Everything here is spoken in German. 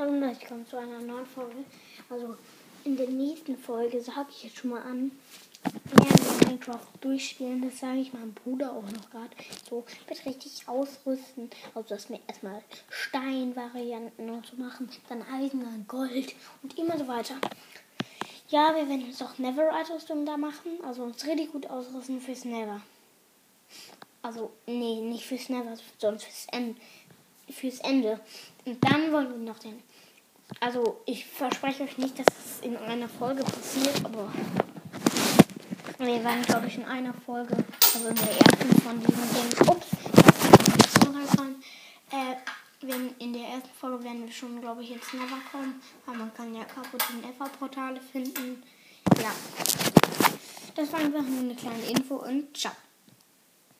Hallo und herzlich willkommen zu einer neuen Folge. Also in der nächsten Folge sage ich jetzt schon mal an, wir Minecraft durchspielen. Das sage ich meinem Bruder auch noch gerade. So wird richtig ausrüsten. Also dass wir erstmal Steinvarianten und so machen, dann Eisen, dann Gold und immer so weiter. Ja, wir werden jetzt auch Neverite-Rüstung da machen. Also uns richtig gut ausrüsten fürs Never. Also, nee, nicht fürs Never, sondern fürs Ende. Fürs Ende. Und dann wollen wir noch den. Also, ich verspreche euch nicht, dass es in einer Folge passiert, aber wir werden, glaube ich, in einer Folge, also in der ersten von diesen Dingen. Ups, das rein. Äh, wenn in der ersten Folge werden wir schon, glaube ich, ins Never kommen, weil man kann ja kaputte Never-Portale finden. Ja. Das war einfach nur eine kleine Info und ciao.